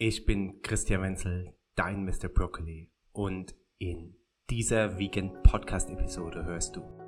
Ich bin Christian Wenzel, dein Mr. Broccoli und in dieser Vegan Podcast Episode hörst du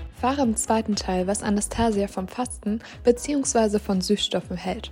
Fahre im zweiten Teil, was Anastasia vom Fasten bzw. von Süßstoffen hält.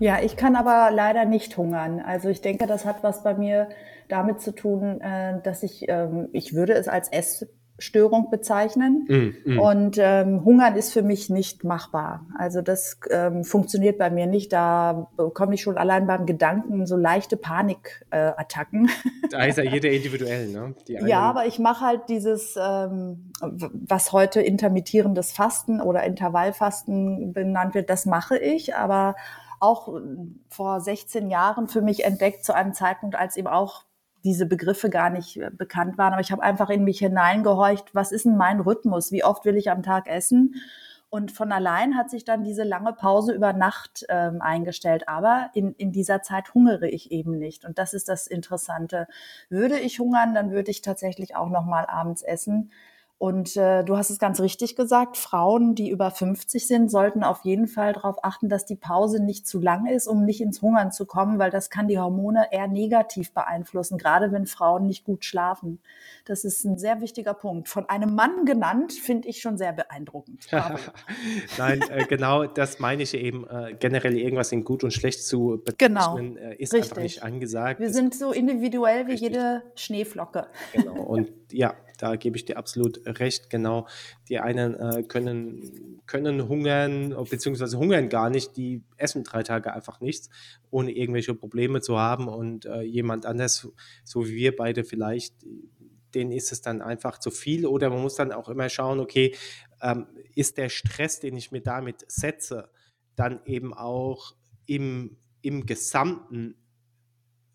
Ja, ich kann aber leider nicht hungern. Also ich denke, das hat was bei mir damit zu tun, äh, dass ich, ähm, ich würde es als Ess Störung bezeichnen. Mm, mm. Und ähm, Hungern ist für mich nicht machbar. Also das ähm, funktioniert bei mir nicht. Da bekomme ich schon allein beim Gedanken so leichte Panikattacken. Äh, da ist ja jeder individuell, ne? ja, aber ich mache halt dieses, ähm, was heute intermittierendes Fasten oder Intervallfasten benannt wird, das mache ich. Aber auch vor 16 Jahren für mich entdeckt zu einem Zeitpunkt, als eben auch diese Begriffe gar nicht äh, bekannt waren. Aber ich habe einfach in mich hineingehorcht, was ist denn mein Rhythmus? Wie oft will ich am Tag essen? Und von allein hat sich dann diese lange Pause über Nacht ähm, eingestellt. Aber in, in dieser Zeit hungere ich eben nicht. Und das ist das Interessante. Würde ich hungern, dann würde ich tatsächlich auch noch mal abends essen. Und äh, du hast es ganz richtig gesagt, Frauen, die über 50 sind, sollten auf jeden Fall darauf achten, dass die Pause nicht zu lang ist, um nicht ins Hungern zu kommen, weil das kann die Hormone eher negativ beeinflussen, gerade wenn Frauen nicht gut schlafen. Das ist ein sehr wichtiger Punkt. Von einem Mann genannt, finde ich schon sehr beeindruckend. Nein, äh, genau das meine ich eben. Äh, generell irgendwas in gut und schlecht zu bezeichnen, genau. ist richtig. einfach nicht angesagt. Wir sind so individuell wie richtig. jede Schneeflocke. Genau. Und ja, da gebe ich dir absolut recht. Genau, die einen äh, können, können hungern, beziehungsweise hungern gar nicht, die essen drei Tage einfach nichts, ohne irgendwelche Probleme zu haben. Und äh, jemand anders, so wie wir beide vielleicht, denen ist es dann einfach zu viel. Oder man muss dann auch immer schauen, okay, ähm, ist der Stress, den ich mir damit setze, dann eben auch im, im Gesamten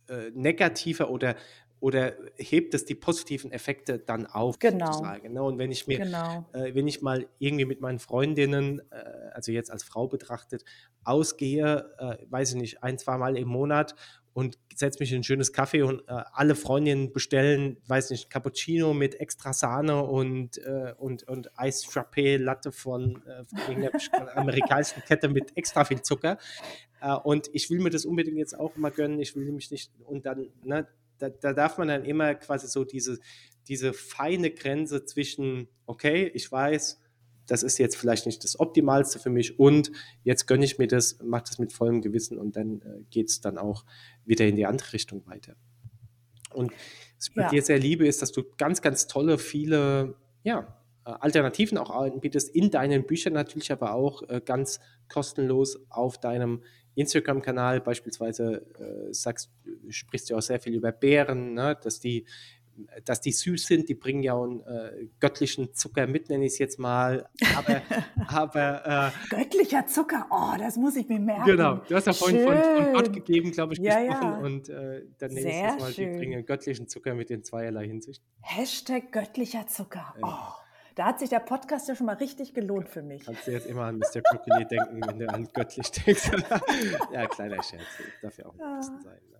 äh, negativer oder oder hebt es die positiven Effekte dann auf? Genau. Sozusagen, ne? Und wenn ich mir, genau. äh, wenn ich mal irgendwie mit meinen Freundinnen, äh, also jetzt als Frau betrachtet, ausgehe, äh, weiß ich nicht, ein, zwei Mal im Monat und setze mich in ein schönes Kaffee und äh, alle Freundinnen bestellen, weiß nicht, Cappuccino mit extra Sahne und, äh, und, und Eis Frappé Latte von, äh, von irgendeiner amerikanischen Kette mit extra viel Zucker. Äh, und ich will mir das unbedingt jetzt auch mal gönnen. Ich will mich nicht, und dann, ne, da, da darf man dann immer quasi so diese, diese feine Grenze zwischen, okay, ich weiß, das ist jetzt vielleicht nicht das Optimalste für mich und jetzt gönne ich mir das, mache das mit vollem Gewissen und dann äh, geht es dann auch wieder in die andere Richtung weiter. Und was ich ja. bei dir sehr liebe, ist, dass du ganz, ganz tolle, viele, ja, Alternativen auch anbietest in deinen Büchern natürlich, aber auch äh, ganz kostenlos auf deinem Instagram-Kanal beispielsweise äh, sagst, sprichst du auch sehr viel über Beeren, ne? dass die dass die süß sind, die bringen ja einen äh, göttlichen Zucker mit, nenne ich es jetzt mal. Aber, aber äh, göttlicher Zucker, oh, das muss ich mir merken. Genau, du hast ja vorhin von, von, Gott gegeben, glaube ich, ja, gesprochen. Ja. Und äh, dann nenne ich es jetzt mal, schön. die bringen göttlichen Zucker mit in zweierlei Hinsicht. Hashtag göttlicher Zucker. Oh. Da hat sich der Podcast ja schon mal richtig gelohnt für mich. Kannst du jetzt immer an Mr. Crocodile denken, wenn du an göttlich denkst. ja, kleiner Scherz. Darf ja auch ein bisschen sein. Ne?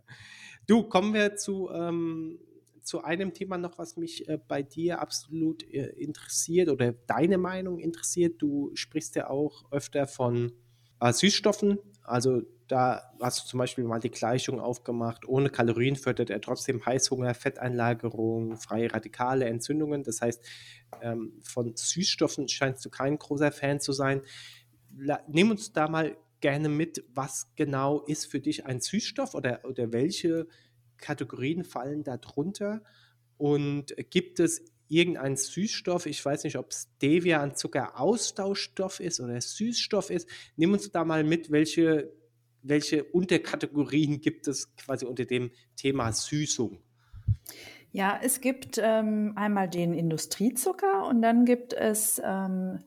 Du, kommen wir zu, ähm, zu einem Thema noch, was mich äh, bei dir absolut äh, interessiert oder deine Meinung interessiert. Du sprichst ja auch öfter von äh, Süßstoffen. Also da hast du zum Beispiel mal die Gleichung aufgemacht, ohne Kalorien fördert er trotzdem Heißhunger, Fetteinlagerung, freie Radikale, Entzündungen. Das heißt, ähm, von Süßstoffen scheinst du kein großer Fan zu sein. nimm uns da mal gerne mit, was genau ist für dich ein Süßstoff oder, oder welche Kategorien fallen da drunter? Und gibt es irgendein Süßstoff. Ich weiß nicht, ob Stevia ein Zuckeraustauschstoff ist oder Süßstoff ist. Nimm uns da mal mit, welche, welche Unterkategorien gibt es quasi unter dem Thema Süßung? Ja, es gibt ähm, einmal den Industriezucker und dann gibt es ähm,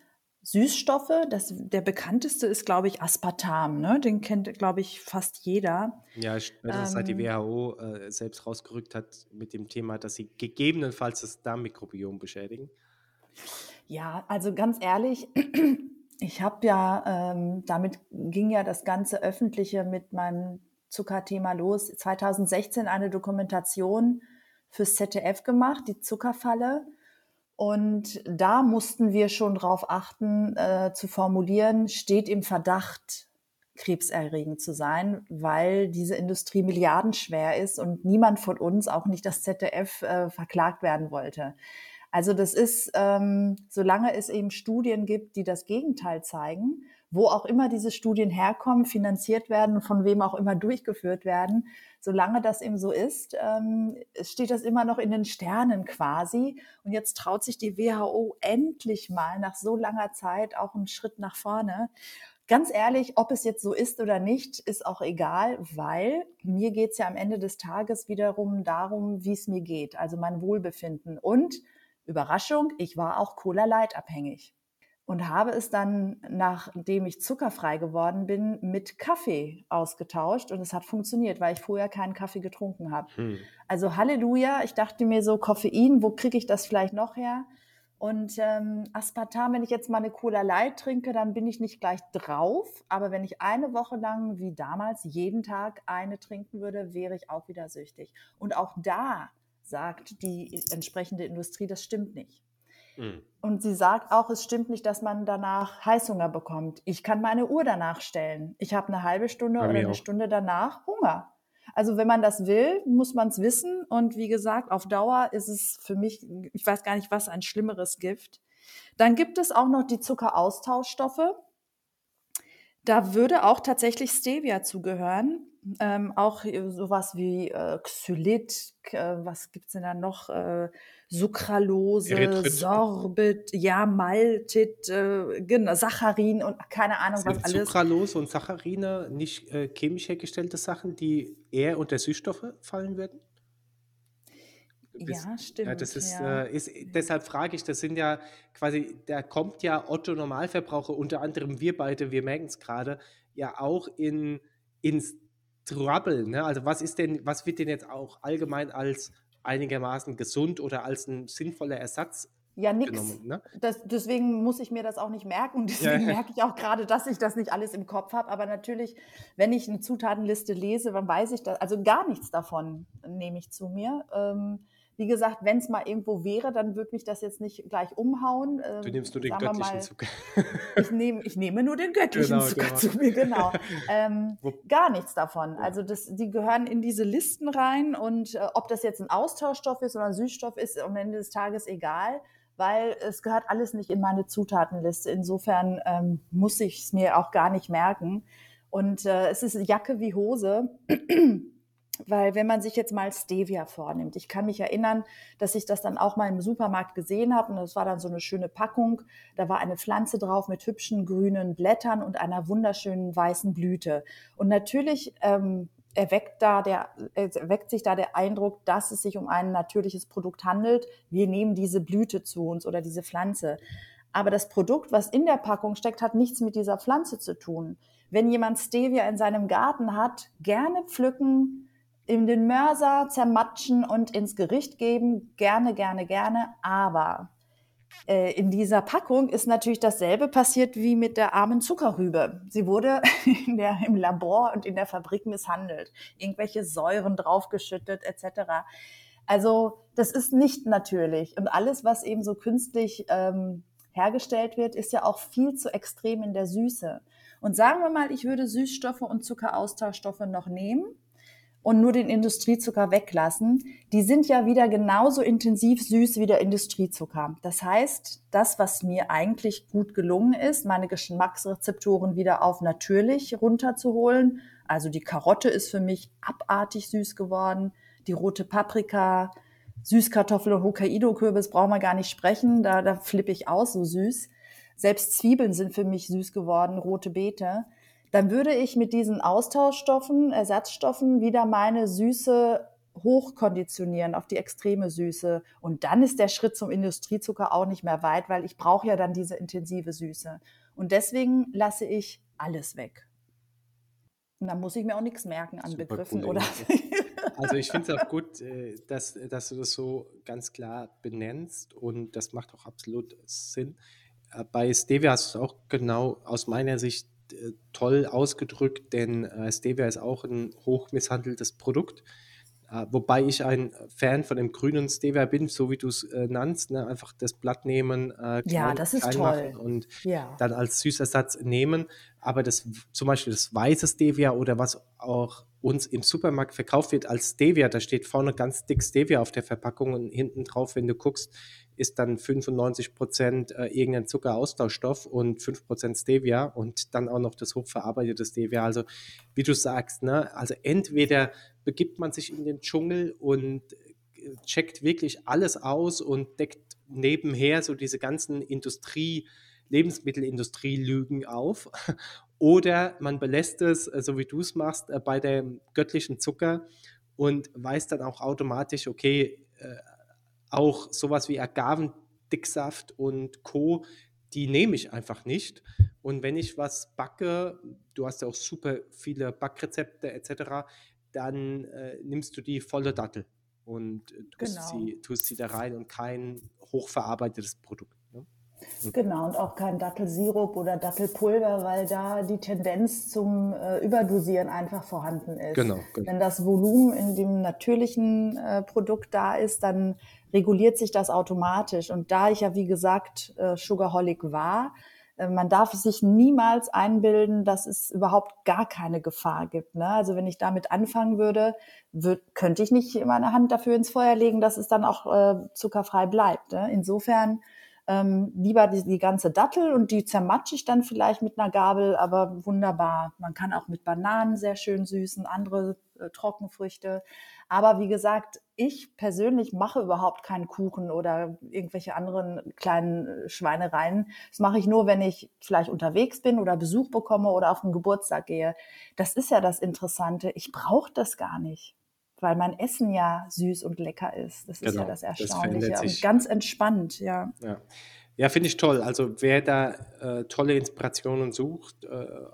Süßstoffe. Das, der bekannteste ist, glaube ich, Aspartam. Ne? Den kennt, glaube ich, fast jeder. Ja, ähm, seit die WHO äh, selbst rausgerückt hat mit dem Thema, dass sie gegebenenfalls das Darmmikrobiom beschädigen. Ja, also ganz ehrlich, ich habe ja, ähm, damit ging ja das ganze Öffentliche mit meinem Zuckerthema los. 2016 eine Dokumentation fürs ZDF gemacht, die Zuckerfalle. Und da mussten wir schon darauf achten, äh, zu formulieren, steht im Verdacht, krebserregend zu sein, weil diese Industrie milliardenschwer ist und niemand von uns, auch nicht das ZDF, äh, verklagt werden wollte. Also das ist, ähm, solange es eben Studien gibt, die das Gegenteil zeigen, wo auch immer diese Studien herkommen, finanziert werden, von wem auch immer durchgeführt werden, solange das eben so ist, ähm, steht das immer noch in den Sternen quasi. Und jetzt traut sich die WHO endlich mal nach so langer Zeit auch einen Schritt nach vorne. Ganz ehrlich, ob es jetzt so ist oder nicht, ist auch egal, weil mir geht es ja am Ende des Tages wiederum darum, wie es mir geht, also mein Wohlbefinden. Und Überraschung, ich war auch Cola Light abhängig und habe es dann, nachdem ich zuckerfrei geworden bin, mit Kaffee ausgetauscht und es hat funktioniert, weil ich vorher keinen Kaffee getrunken habe. Hm. Also Halleluja, ich dachte mir so, Koffein, wo kriege ich das vielleicht noch her? Und ähm, Aspartam, wenn ich jetzt mal eine Cola Light trinke, dann bin ich nicht gleich drauf. Aber wenn ich eine Woche lang, wie damals, jeden Tag eine trinken würde, wäre ich auch wieder süchtig. Und auch da sagt die entsprechende Industrie, das stimmt nicht. Mhm. Und sie sagt auch, es stimmt nicht, dass man danach Heißhunger bekommt. Ich kann meine Uhr danach stellen. Ich habe eine halbe Stunde oder eine auch. Stunde danach Hunger. Also wenn man das will, muss man es wissen. Und wie gesagt, auf Dauer ist es für mich, ich weiß gar nicht, was ein schlimmeres Gift. Dann gibt es auch noch die Zuckeraustauschstoffe. Da würde auch tatsächlich Stevia zugehören. Ähm, auch sowas wie äh, Xylit, äh, was gibt's denn da noch? Äh, Sucralose, Erythrit. Sorbit, ja, Maltit, äh, genau, Saccharin und keine Ahnung was alles. Sucralose und Saccharine nicht äh, chemisch hergestellte Sachen, die eher unter Süßstoffe fallen würden? Das, ja, stimmt. Ja, das ist, ja. Äh, ist, deshalb frage ich, das sind ja quasi, da kommt ja Otto Normalverbraucher, unter anderem wir beide, wir merken es gerade, ja auch in, ins Trouble. Ne? Also was ist denn, was wird denn jetzt auch allgemein als einigermaßen gesund oder als ein sinnvoller Ersatz ja, nix. Ne? Das, deswegen muss ich mir das auch nicht merken. Und deswegen ja. merke ich auch gerade, dass ich das nicht alles im Kopf habe. Aber natürlich, wenn ich eine Zutatenliste lese, dann weiß ich das. Also gar nichts davon nehme ich zu mir. Ähm, wie gesagt, wenn es mal irgendwo wäre, dann würde mich das jetzt nicht gleich umhauen. Du nimmst nur den göttlichen mal, Zucker. ich, nehme, ich nehme nur den göttlichen genau, Zucker genau. zu mir, genau. Ähm, gar nichts davon. Also das, die gehören in diese Listen rein und äh, ob das jetzt ein Austauschstoff ist oder ein Süßstoff ist, am Ende des Tages egal weil es gehört alles nicht in meine Zutatenliste. Insofern ähm, muss ich es mir auch gar nicht merken. Und äh, es ist Jacke wie Hose. Weil wenn man sich jetzt mal Stevia vornimmt, ich kann mich erinnern, dass ich das dann auch mal im Supermarkt gesehen habe und das war dann so eine schöne Packung. Da war eine Pflanze drauf mit hübschen grünen Blättern und einer wunderschönen weißen Blüte. Und natürlich ähm, erweckt, da der, erweckt sich da der Eindruck, dass es sich um ein natürliches Produkt handelt. Wir nehmen diese Blüte zu uns oder diese Pflanze. Aber das Produkt, was in der Packung steckt, hat nichts mit dieser Pflanze zu tun. Wenn jemand Stevia in seinem Garten hat, gerne pflücken, in den Mörser zermatschen und ins Gericht geben, gerne, gerne, gerne. Aber äh, in dieser Packung ist natürlich dasselbe passiert wie mit der armen Zuckerrübe. Sie wurde der, im Labor und in der Fabrik misshandelt, irgendwelche Säuren draufgeschüttet etc. Also das ist nicht natürlich. Und alles, was eben so künstlich ähm, hergestellt wird, ist ja auch viel zu extrem in der Süße. Und sagen wir mal, ich würde Süßstoffe und Zuckeraustauschstoffe noch nehmen und nur den Industriezucker weglassen, die sind ja wieder genauso intensiv süß wie der Industriezucker. Das heißt, das, was mir eigentlich gut gelungen ist, meine Geschmacksrezeptoren wieder auf natürlich runterzuholen. Also die Karotte ist für mich abartig süß geworden, die rote Paprika, Süßkartoffel und Hokkaido-Kürbis brauchen wir gar nicht sprechen. Da, da flippe ich aus, so süß. Selbst Zwiebeln sind für mich süß geworden, rote Beete. Dann würde ich mit diesen Austauschstoffen, Ersatzstoffen wieder meine Süße hochkonditionieren auf die extreme Süße. Und dann ist der Schritt zum Industriezucker auch nicht mehr weit, weil ich brauche ja dann diese intensive Süße. Und deswegen lasse ich alles weg. Und dann muss ich mir auch nichts merken an Super Begriffen cool, oder. Also ich finde es auch gut, äh, dass, dass du das so ganz klar benennst und das macht auch absolut Sinn. Äh, bei Stevia hast du es auch genau aus meiner Sicht toll ausgedrückt, denn Stevia ist auch ein hochmisshandeltes Produkt. Äh, wobei ich ein Fan von dem grünen Stevia bin, so wie du es äh, nannst, ne? einfach das Blatt nehmen, äh, ja, das ist toll. und ja. dann als Süßersatz nehmen. Aber das zum Beispiel das weiße Stevia oder was auch uns im Supermarkt verkauft wird als Stevia, da steht vorne ganz dick Stevia auf der Verpackung und hinten drauf, wenn du guckst, ist dann 95 Prozent äh, irgendein Zuckeraustauschstoff und 5 Prozent Stevia und dann auch noch das hochverarbeitete Stevia. Also wie du sagst, ne? also entweder begibt man sich in den Dschungel und äh, checkt wirklich alles aus und deckt nebenher so diese ganzen Industrie, Lebensmittelindustrie-Lügen auf. Oder man belässt es, äh, so wie du es machst, äh, bei dem göttlichen Zucker und weiß dann auch automatisch, okay, auch sowas wie Agavendicksaft und Co., die nehme ich einfach nicht. Und wenn ich was backe, du hast ja auch super viele Backrezepte etc., dann äh, nimmst du die volle Dattel und tust, genau. sie, tust sie da rein und kein hochverarbeitetes Produkt. Ne? Genau, und auch kein Dattelsirup oder Dattelpulver, weil da die Tendenz zum äh, Überdosieren einfach vorhanden ist. Genau, genau. Wenn das Volumen in dem natürlichen äh, Produkt da ist, dann reguliert sich das automatisch. Und da ich ja, wie gesagt, äh, Sugarholic war, äh, man darf sich niemals einbilden, dass es überhaupt gar keine Gefahr gibt. Ne? Also wenn ich damit anfangen würde, würd, könnte ich nicht meine Hand dafür ins Feuer legen, dass es dann auch äh, zuckerfrei bleibt. Ne? Insofern ähm, lieber die, die ganze Dattel und die zermatsche ich dann vielleicht mit einer Gabel, aber wunderbar. Man kann auch mit Bananen sehr schön süßen, andere äh, Trockenfrüchte. Aber wie gesagt, ich persönlich mache überhaupt keinen Kuchen oder irgendwelche anderen kleinen äh, Schweinereien. Das mache ich nur, wenn ich vielleicht unterwegs bin oder Besuch bekomme oder auf einen Geburtstag gehe. Das ist ja das Interessante. Ich brauche das gar nicht, weil mein Essen ja süß und lecker ist. Das genau, ist ja genau, das Erstaunliche. Das und ganz entspannt, ja. Ja. Ja, finde ich toll. Also wer da äh, tolle Inspirationen sucht, äh,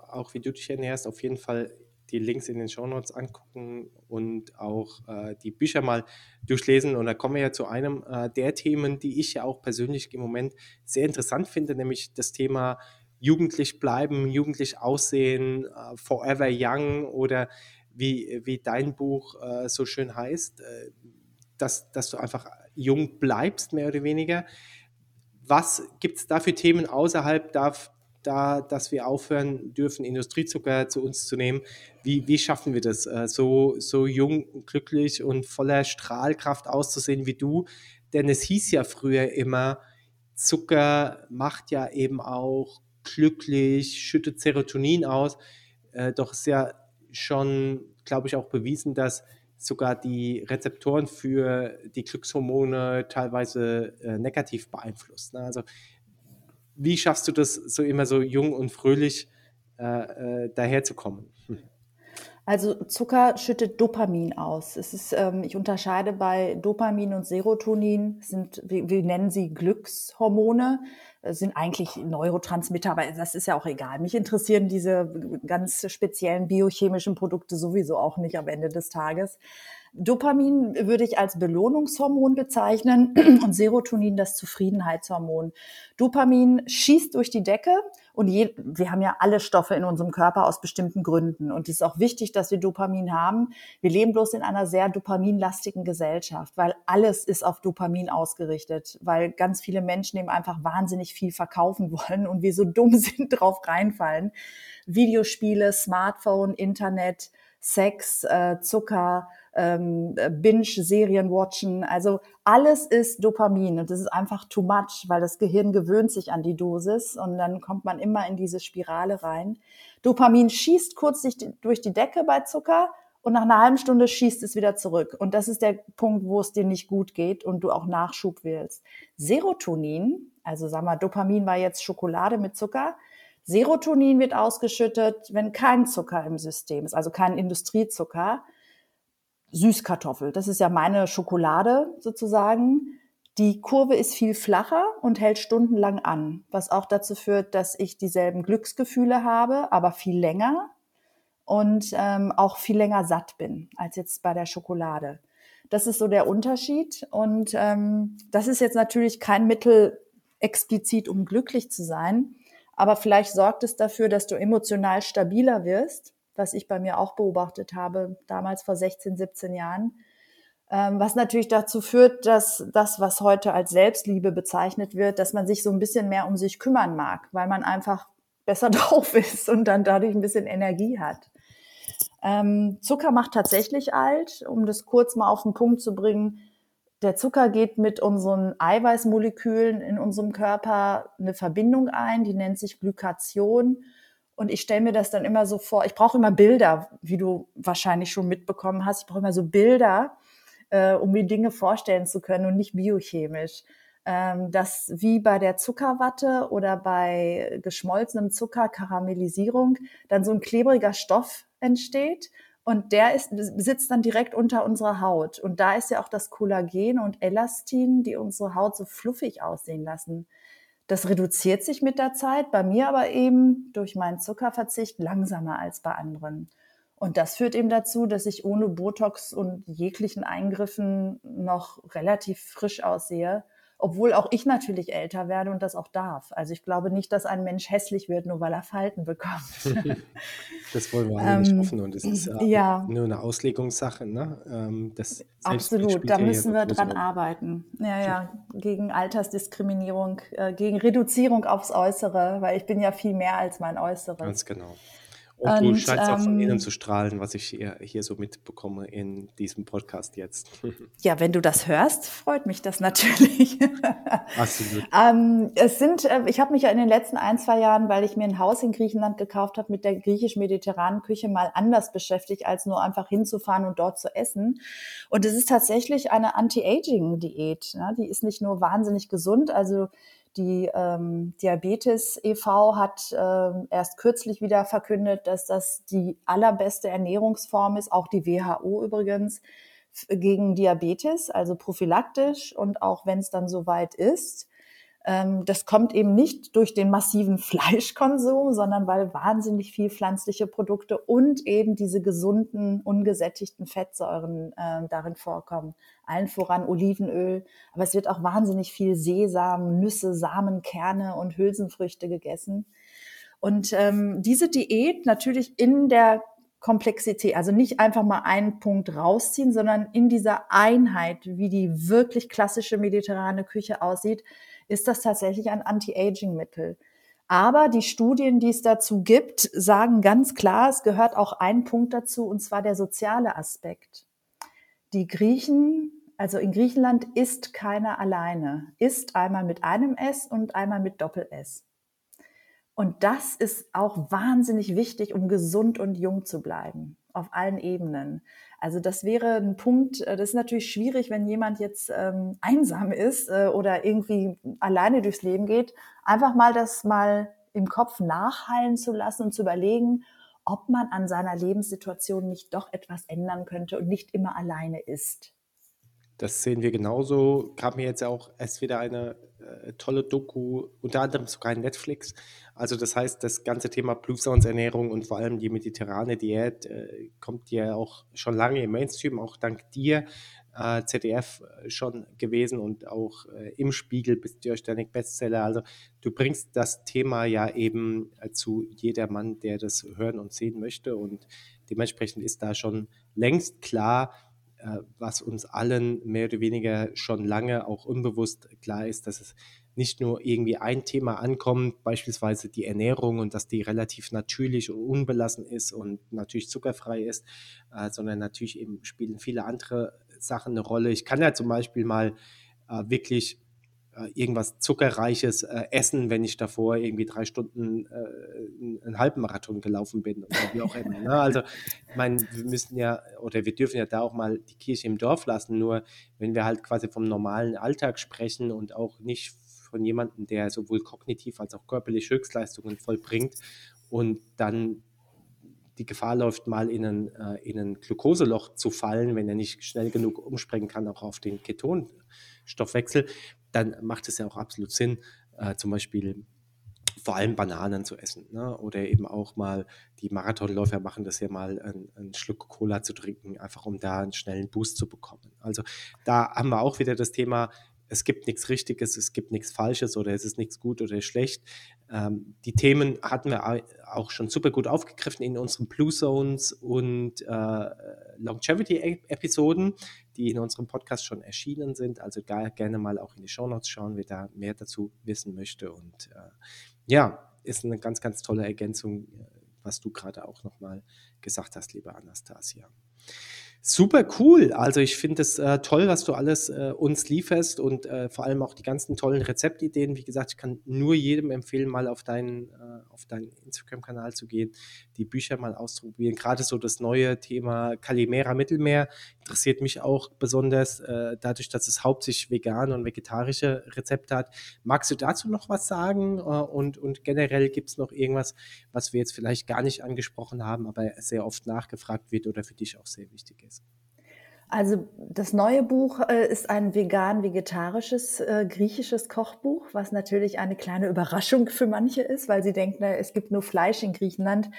auch wie du dich ernährst, auf jeden Fall die Links in den Shownotes angucken und auch äh, die Bücher mal durchlesen. Und da kommen wir ja zu einem äh, der Themen, die ich ja auch persönlich im Moment sehr interessant finde, nämlich das Thema jugendlich bleiben, jugendlich aussehen, äh, forever young oder wie, wie dein Buch äh, so schön heißt, äh, dass, dass du einfach jung bleibst, mehr oder weniger. Was gibt es da für Themen außerhalb darf, da, dass wir aufhören dürfen, Industriezucker zu uns zu nehmen. Wie, wie schaffen wir das, äh, so, so jung, glücklich und voller Strahlkraft auszusehen wie du? Denn es hieß ja früher immer, Zucker macht ja eben auch glücklich, schüttet Serotonin aus. Äh, doch ist ja schon, glaube ich, auch bewiesen, dass sogar die Rezeptoren für die Glückshormone teilweise äh, negativ beeinflusst. Ne? Also wie schaffst du das, so immer so jung und fröhlich äh, äh, daherzukommen? Hm. Also Zucker schüttet Dopamin aus. Es ist, ähm, ich unterscheide bei Dopamin und Serotonin, sind, wir, wir nennen sie Glückshormone, sind eigentlich Neurotransmitter, aber das ist ja auch egal. Mich interessieren diese ganz speziellen biochemischen Produkte sowieso auch nicht am Ende des Tages. Dopamin würde ich als Belohnungshormon bezeichnen und Serotonin das Zufriedenheitshormon. Dopamin schießt durch die Decke und je, wir haben ja alle Stoffe in unserem Körper aus bestimmten Gründen. Und es ist auch wichtig, dass wir Dopamin haben. Wir leben bloß in einer sehr dopaminlastigen Gesellschaft, weil alles ist auf Dopamin ausgerichtet, weil ganz viele Menschen eben einfach wahnsinnig viel verkaufen wollen und wir so dumm sind, drauf reinfallen. Videospiele, Smartphone, Internet, Sex, äh, Zucker, ähm, Binge-Serien watchen. Also alles ist Dopamin und das ist einfach too much, weil das Gehirn gewöhnt sich an die Dosis und dann kommt man immer in diese Spirale rein. Dopamin schießt kurz durch die Decke bei Zucker und nach einer halben Stunde schießt es wieder zurück. Und das ist der Punkt, wo es dir nicht gut geht und du auch Nachschub willst. Serotonin, also sag mal, Dopamin war jetzt Schokolade mit Zucker. Serotonin wird ausgeschüttet, wenn kein Zucker im System ist, also kein Industriezucker. Süßkartoffel, das ist ja meine Schokolade sozusagen. Die Kurve ist viel flacher und hält stundenlang an, was auch dazu führt, dass ich dieselben Glücksgefühle habe, aber viel länger und ähm, auch viel länger satt bin als jetzt bei der Schokolade. Das ist so der Unterschied. Und ähm, das ist jetzt natürlich kein Mittel explizit, um glücklich zu sein. Aber vielleicht sorgt es dafür, dass du emotional stabiler wirst, was ich bei mir auch beobachtet habe, damals vor 16, 17 Jahren ähm, was natürlich dazu führt, dass das, was heute als Selbstliebe bezeichnet wird, dass man sich so ein bisschen mehr um sich kümmern mag, weil man einfach besser drauf ist und dann dadurch ein bisschen Energie hat. Ähm, Zucker macht tatsächlich alt, um das kurz mal auf den Punkt zu bringen. Der Zucker geht mit unseren Eiweißmolekülen in unserem Körper eine Verbindung ein, die nennt sich Glykation. Und ich stelle mir das dann immer so vor, ich brauche immer Bilder, wie du wahrscheinlich schon mitbekommen hast. Ich brauche immer so Bilder, äh, um mir Dinge vorstellen zu können und nicht biochemisch. Ähm, dass wie bei der Zuckerwatte oder bei geschmolzenem Zucker, Karamellisierung, dann so ein klebriger Stoff entsteht und der ist, sitzt dann direkt unter unserer Haut. Und da ist ja auch das Kollagen und Elastin, die unsere Haut so fluffig aussehen lassen. Das reduziert sich mit der Zeit, bei mir aber eben durch meinen Zuckerverzicht langsamer als bei anderen. Und das führt eben dazu, dass ich ohne Botox und jeglichen Eingriffen noch relativ frisch aussehe, obwohl auch ich natürlich älter werde und das auch darf. Also ich glaube nicht, dass ein Mensch hässlich wird, nur weil er Falten bekommt. das wollen wir alle nicht ähm, hoffen und es ist äh, ja. nur eine Auslegungssache. Ne? Ähm, das Absolut, da müssen wir dran arbeiten. Ja, ja, gegen Altersdiskriminierung, äh, gegen Reduzierung aufs Äußere, weil ich bin ja viel mehr als mein Äußeres. Ganz genau. Und, und du scheinst ähm, auch von innen ähm, zu strahlen, was ich hier, hier so mitbekomme in diesem Podcast jetzt. Ja, wenn du das hörst, freut mich das natürlich. Absolut. ähm, es sind, äh, ich habe mich ja in den letzten ein, zwei Jahren, weil ich mir ein Haus in Griechenland gekauft habe, mit der griechisch-mediterranen Küche mal anders beschäftigt, als nur einfach hinzufahren und dort zu essen. Und es ist tatsächlich eine Anti-Aging-Diät. Ne? Die ist nicht nur wahnsinnig gesund, also die ähm, Diabetes e.V. hat ähm, erst kürzlich wieder verkündet, dass das die allerbeste Ernährungsform ist, auch die WHO übrigens, gegen Diabetes, also prophylaktisch und auch wenn es dann soweit ist. Ähm, das kommt eben nicht durch den massiven Fleischkonsum, sondern weil wahnsinnig viel pflanzliche Produkte und eben diese gesunden, ungesättigten Fettsäuren äh, darin vorkommen. Allen voran Olivenöl, aber es wird auch wahnsinnig viel Sesam, Nüsse, Samen, Kerne und Hülsenfrüchte gegessen. Und ähm, diese Diät natürlich in der Komplexität, also nicht einfach mal einen Punkt rausziehen, sondern in dieser Einheit, wie die wirklich klassische mediterrane Küche aussieht, ist das tatsächlich ein Anti-Aging-Mittel. Aber die Studien, die es dazu gibt, sagen ganz klar, es gehört auch ein Punkt dazu, und zwar der soziale Aspekt. Die Griechen, also in Griechenland isst keiner alleine, isst einmal mit einem S und einmal mit Doppel-S. Und das ist auch wahnsinnig wichtig, um gesund und jung zu bleiben, auf allen Ebenen. Also das wäre ein Punkt, äh, das ist natürlich schwierig, wenn jemand jetzt ähm, einsam ist äh, oder irgendwie alleine durchs Leben geht, einfach mal das mal im Kopf nachhallen zu lassen und zu überlegen, ob man an seiner Lebenssituation nicht doch etwas ändern könnte und nicht immer alleine ist. Das sehen wir genauso. Kam mir jetzt auch erst wieder eine äh, tolle Doku, unter anderem sogar in Netflix. Also das heißt, das ganze Thema Blue Zones Ernährung und vor allem die mediterrane Diät äh, kommt ja auch schon lange im Mainstream, auch dank dir. Äh, ZDF schon gewesen und auch äh, im Spiegel bist du ja ständig Bestseller. Also du bringst das Thema ja eben äh, zu jedermann, der das hören und sehen möchte und dementsprechend ist da schon längst klar, äh, was uns allen mehr oder weniger schon lange auch unbewusst klar ist, dass es nicht nur irgendwie ein Thema ankommt, beispielsweise die Ernährung und dass die relativ natürlich und unbelassen ist und natürlich zuckerfrei ist, äh, sondern natürlich eben spielen viele andere Sachen eine Rolle. Ich kann ja zum Beispiel mal äh, wirklich äh, irgendwas Zuckerreiches äh, essen, wenn ich davor irgendwie drei Stunden äh, einen Halbmarathon gelaufen bin oder wie auch immer. Ne? Also, ich meine, wir müssen ja oder wir dürfen ja da auch mal die Kirche im Dorf lassen. Nur wenn wir halt quasi vom normalen Alltag sprechen und auch nicht von jemandem, der sowohl kognitiv als auch körperlich Höchstleistungen vollbringt und dann die Gefahr läuft, mal in ein, äh, in ein Glukoseloch zu fallen, wenn er nicht schnell genug umspringen kann, auch auf den Ketonstoffwechsel, dann macht es ja auch absolut Sinn, äh, zum Beispiel vor allem Bananen zu essen. Ne? Oder eben auch mal, die Marathonläufer machen das ja mal, einen, Schluck Cola zu trinken, einfach um da einen schnellen Boost zu bekommen. Also da haben wir auch wieder das Thema, es gibt nichts Richtiges, es gibt nichts Falsches oder es ist nichts gut oder schlecht. Ähm, die Themen hatten wir auch schon super gut aufgegriffen in unseren Blue Zones und äh, Longevity-Episoden, die in unserem Podcast schon erschienen sind. Also da gerne mal auch in die Show Notes schauen, wer da mehr dazu wissen möchte. Und äh, ja, ist eine ganz, ganz tolle Ergänzung, äh, was du gerade auch nochmal gesagt hast, liebe Anastasia. Super cool. Also ich finde es äh, toll, was du alles äh, uns lieferst und äh, vor allem auch die ganzen tollen Rezeptideen. Wie gesagt, ich kann nur jedem empfehlen, mal auf deinen, äh, auf deinen Instagram-Kanal zu gehen, die Bücher mal auszuprobieren. Gerade so das neue Thema Calimera Mittelmeer interessiert mich auch besonders, äh, dadurch, dass es hauptsächlich vegane und vegetarische Rezepte hat. Magst du dazu noch was sagen? Äh, und, und generell gibt es noch irgendwas, was wir jetzt vielleicht gar nicht angesprochen haben, aber sehr oft nachgefragt wird oder für dich auch sehr wichtig ist? Also das neue Buch äh, ist ein vegan-vegetarisches äh, griechisches Kochbuch, was natürlich eine kleine Überraschung für manche ist, weil sie denken, na, es gibt nur Fleisch in Griechenland.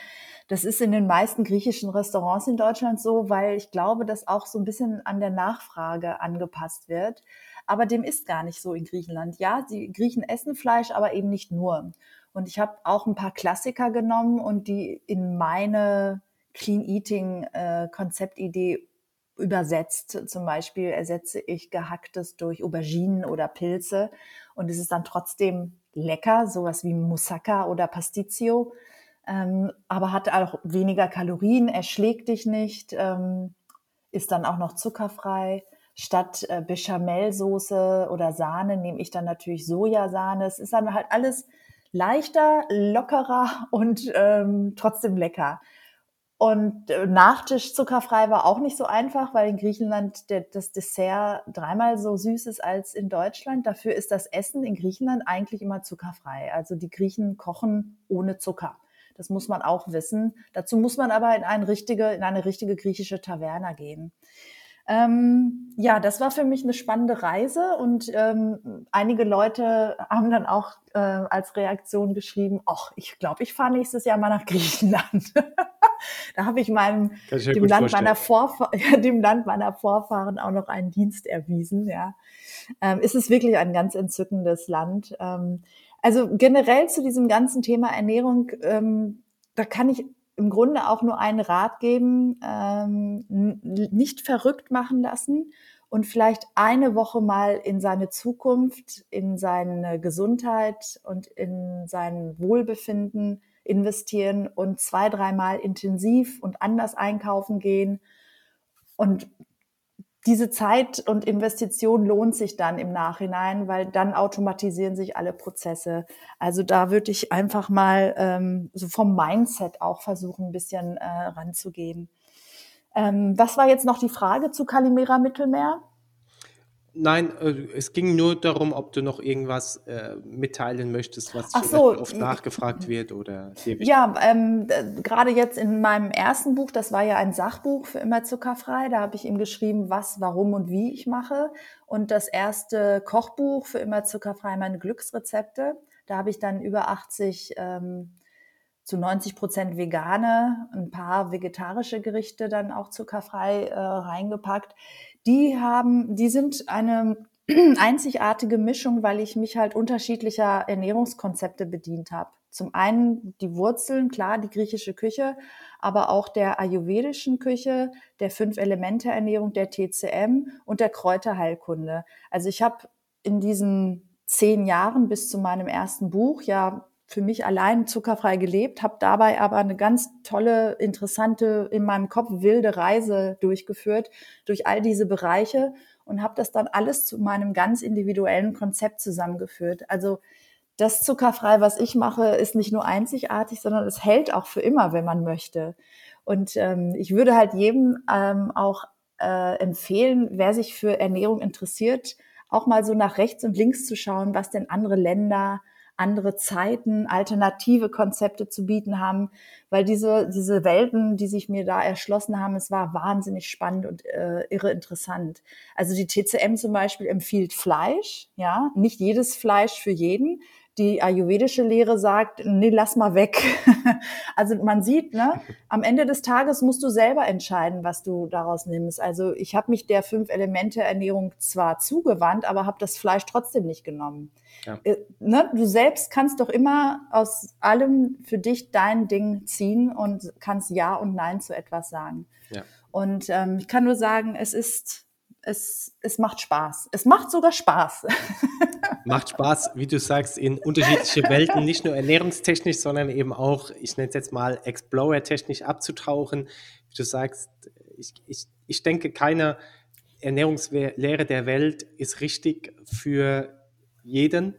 Das ist in den meisten griechischen Restaurants in Deutschland so, weil ich glaube, dass auch so ein bisschen an der Nachfrage angepasst wird. Aber dem ist gar nicht so in Griechenland. Ja, die Griechen essen Fleisch, aber eben nicht nur. Und ich habe auch ein paar Klassiker genommen und die in meine Clean Eating äh, Konzeptidee übersetzt. Zum Beispiel ersetze ich gehacktes durch Auberginen oder Pilze und es ist dann trotzdem lecker, sowas wie Moussaka oder Pasticcio, ähm, aber hat auch weniger Kalorien, erschlägt dich nicht, ähm, ist dann auch noch zuckerfrei. Statt äh, Bechamelsoße oder Sahne nehme ich dann natürlich Sojasahne. Es ist dann halt alles leichter, lockerer und ähm, trotzdem lecker. Und äh, Nachtisch zuckerfrei war auch nicht so einfach, weil in Griechenland der, das Dessert dreimal so süß ist als in Deutschland. Dafür ist das Essen in Griechenland eigentlich immer zuckerfrei. Also die Griechen kochen ohne Zucker. Das muss man auch wissen. Dazu muss man aber in eine richtige, in eine richtige griechische Taverna gehen. Ähm, ja, das war für mich eine spannende Reise und ähm, einige Leute haben dann auch äh, als Reaktion geschrieben, ach, ich glaube, ich fahre nächstes Jahr mal nach Griechenland. da habe ich meinem ich dem Land meiner Vorfahren, dem Land meiner Vorfahren auch noch einen Dienst erwiesen. Ja, ähm, ist es wirklich ein ganz entzückendes Land. Ähm, also generell zu diesem ganzen Thema Ernährung, ähm, da kann ich im Grunde auch nur einen Rat geben, ähm, nicht verrückt machen lassen und vielleicht eine Woche mal in seine Zukunft, in seine Gesundheit und in sein Wohlbefinden investieren und zwei, dreimal intensiv und anders einkaufen gehen. Und diese Zeit und Investition lohnt sich dann im Nachhinein, weil dann automatisieren sich alle Prozesse. Also da würde ich einfach mal ähm, so vom Mindset auch versuchen, ein bisschen äh, ranzugehen. Ähm, was war jetzt noch die Frage zu Calimera Mittelmeer? Nein, äh, es ging nur darum, ob du noch irgendwas äh, mitteilen möchtest, was so, oft nachgefragt wird oder Ja, ähm, gerade jetzt in meinem ersten Buch, das war ja ein Sachbuch für immer zuckerfrei, da habe ich ihm geschrieben, was, warum und wie ich mache. Und das erste Kochbuch für immer zuckerfrei, meine Glücksrezepte, da habe ich dann über 80 ähm, zu 90 Prozent vegane, ein paar vegetarische Gerichte dann auch zuckerfrei äh, reingepackt die haben, die sind eine einzigartige Mischung, weil ich mich halt unterschiedlicher Ernährungskonzepte bedient habe. Zum einen die Wurzeln, klar, die griechische Küche, aber auch der ayurvedischen Küche, der Fünf-Elemente-Ernährung, der TCM und der Kräuterheilkunde. Also ich habe in diesen zehn Jahren bis zu meinem ersten Buch ja für mich allein zuckerfrei gelebt, habe dabei aber eine ganz tolle, interessante, in meinem Kopf wilde Reise durchgeführt durch all diese Bereiche und habe das dann alles zu meinem ganz individuellen Konzept zusammengeführt. Also das zuckerfrei, was ich mache, ist nicht nur einzigartig, sondern es hält auch für immer, wenn man möchte. Und ähm, ich würde halt jedem ähm, auch äh, empfehlen, wer sich für Ernährung interessiert, auch mal so nach rechts und links zu schauen, was denn andere Länder andere Zeiten, alternative Konzepte zu bieten haben, weil diese, diese Welten, die sich mir da erschlossen haben, es war wahnsinnig spannend und äh, irre interessant. Also die TCM zum Beispiel empfiehlt Fleisch, ja, nicht jedes Fleisch für jeden die ayurvedische Lehre sagt, nee, lass mal weg. also man sieht, ne, am Ende des Tages musst du selber entscheiden, was du daraus nimmst. Also ich habe mich der fünf Elemente Ernährung zwar zugewandt, aber habe das Fleisch trotzdem nicht genommen. Ja. Äh, ne, du selbst kannst doch immer aus allem für dich dein Ding ziehen und kannst Ja und Nein zu etwas sagen. Ja. Und ähm, ich kann nur sagen, es ist es, es macht Spaß. Es macht sogar Spaß. Macht Spaß, wie du sagst, in unterschiedliche Welten, nicht nur ernährungstechnisch, sondern eben auch, ich nenne es jetzt mal Explorer-technisch abzutauchen. Wie du sagst, ich, ich, ich denke, keine Ernährungslehre der Welt ist richtig für jeden.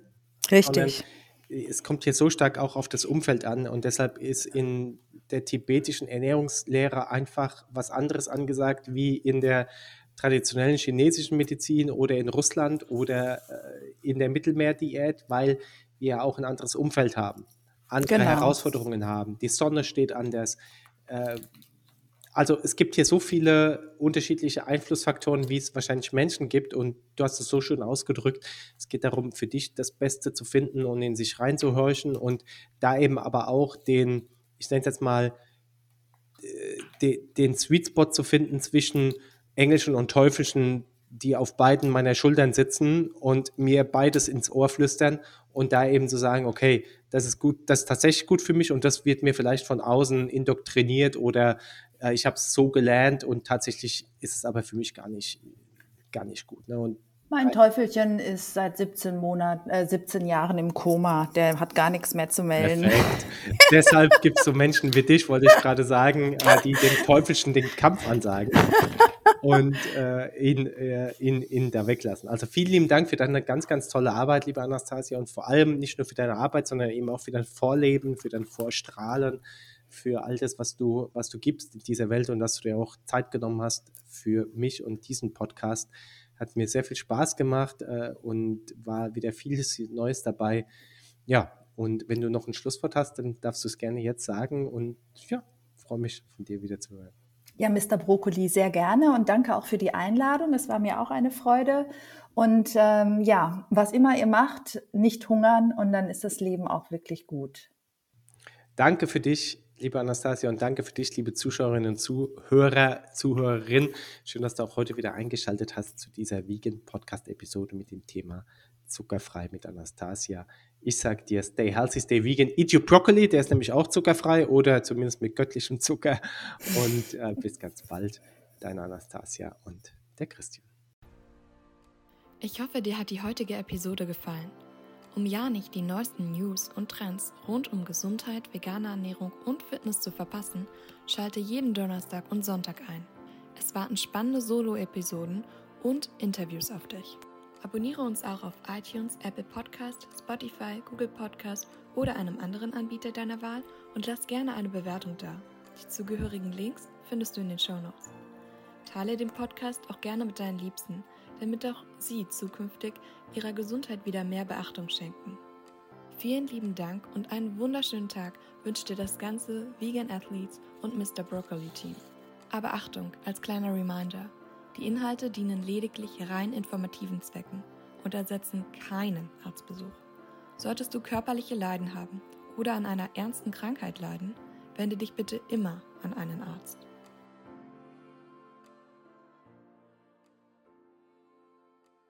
Richtig. Es kommt hier so stark auch auf das Umfeld an und deshalb ist in der tibetischen Ernährungslehre einfach was anderes angesagt wie in der traditionellen chinesischen Medizin oder in Russland oder äh, in der Mittelmeerdiät, weil wir auch ein anderes Umfeld haben, andere genau. Herausforderungen haben. Die Sonne steht anders. Äh, also es gibt hier so viele unterschiedliche Einflussfaktoren, wie es wahrscheinlich Menschen gibt. Und du hast es so schön ausgedrückt. Es geht darum, für dich das Beste zu finden und in sich reinzuhorchen und da eben aber auch den, ich nenne es jetzt mal, äh, den, den Sweet Spot zu finden zwischen englischen und teuflischen, die auf beiden meiner Schultern sitzen und mir beides ins Ohr flüstern und da eben zu sagen, okay, das ist gut, das ist tatsächlich gut für mich und das wird mir vielleicht von außen indoktriniert oder äh, ich habe es so gelernt und tatsächlich ist es aber für mich gar nicht, gar nicht gut. Ne? Und mein Teufelchen ist seit 17 Monaten, äh, 17 Jahren im Koma. Der hat gar nichts mehr zu melden. Deshalb gibt es so Menschen wie dich, wollte ich gerade sagen, äh, die dem Teufelchen den Kampf ansagen und äh, ihn, äh, ihn, ihn da weglassen. Also vielen lieben Dank für deine ganz, ganz tolle Arbeit, liebe Anastasia, und vor allem nicht nur für deine Arbeit, sondern eben auch für dein Vorleben, für dein Vorstrahlen, für all das, was du, was du gibst in dieser Welt und dass du dir auch Zeit genommen hast für mich und diesen Podcast. Hat mir sehr viel Spaß gemacht äh, und war wieder vieles Neues dabei. Ja, und wenn du noch ein Schlusswort hast, dann darfst du es gerne jetzt sagen und ja, freue mich von dir wieder zu hören. Ja, Mr. Brokkoli, sehr gerne und danke auch für die Einladung. Es war mir auch eine Freude. Und ähm, ja, was immer ihr macht, nicht hungern und dann ist das Leben auch wirklich gut. Danke für dich, liebe Anastasia, und danke für dich, liebe Zuschauerinnen und Zuhörer, Zuhörerinnen. Schön, dass du auch heute wieder eingeschaltet hast zu dieser Vegan Podcast Episode mit dem Thema Zuckerfrei mit Anastasia. Ich sag dir, stay healthy, stay vegan. Eat your broccoli, der ist nämlich auch zuckerfrei oder zumindest mit göttlichem Zucker. Und äh, bis ganz bald, deine Anastasia und der Christian. Ich hoffe, dir hat die heutige Episode gefallen. Um ja nicht die neuesten News und Trends rund um Gesundheit, vegane Ernährung und Fitness zu verpassen, schalte jeden Donnerstag und Sonntag ein. Es warten spannende Solo-Episoden und Interviews auf dich. Abonniere uns auch auf iTunes, Apple Podcast, Spotify, Google Podcast oder einem anderen Anbieter deiner Wahl und lass gerne eine Bewertung da. Die zugehörigen Links findest du in den Show Notes. Teile den Podcast auch gerne mit deinen Liebsten, damit auch sie zukünftig ihrer Gesundheit wieder mehr Beachtung schenken. Vielen lieben Dank und einen wunderschönen Tag wünscht dir das ganze Vegan Athletes und Mr. Broccoli Team. Aber Achtung, als kleiner Reminder, die Inhalte dienen lediglich rein informativen Zwecken und ersetzen keinen Arztbesuch. Solltest du körperliche Leiden haben oder an einer ernsten Krankheit leiden, wende dich bitte immer an einen Arzt.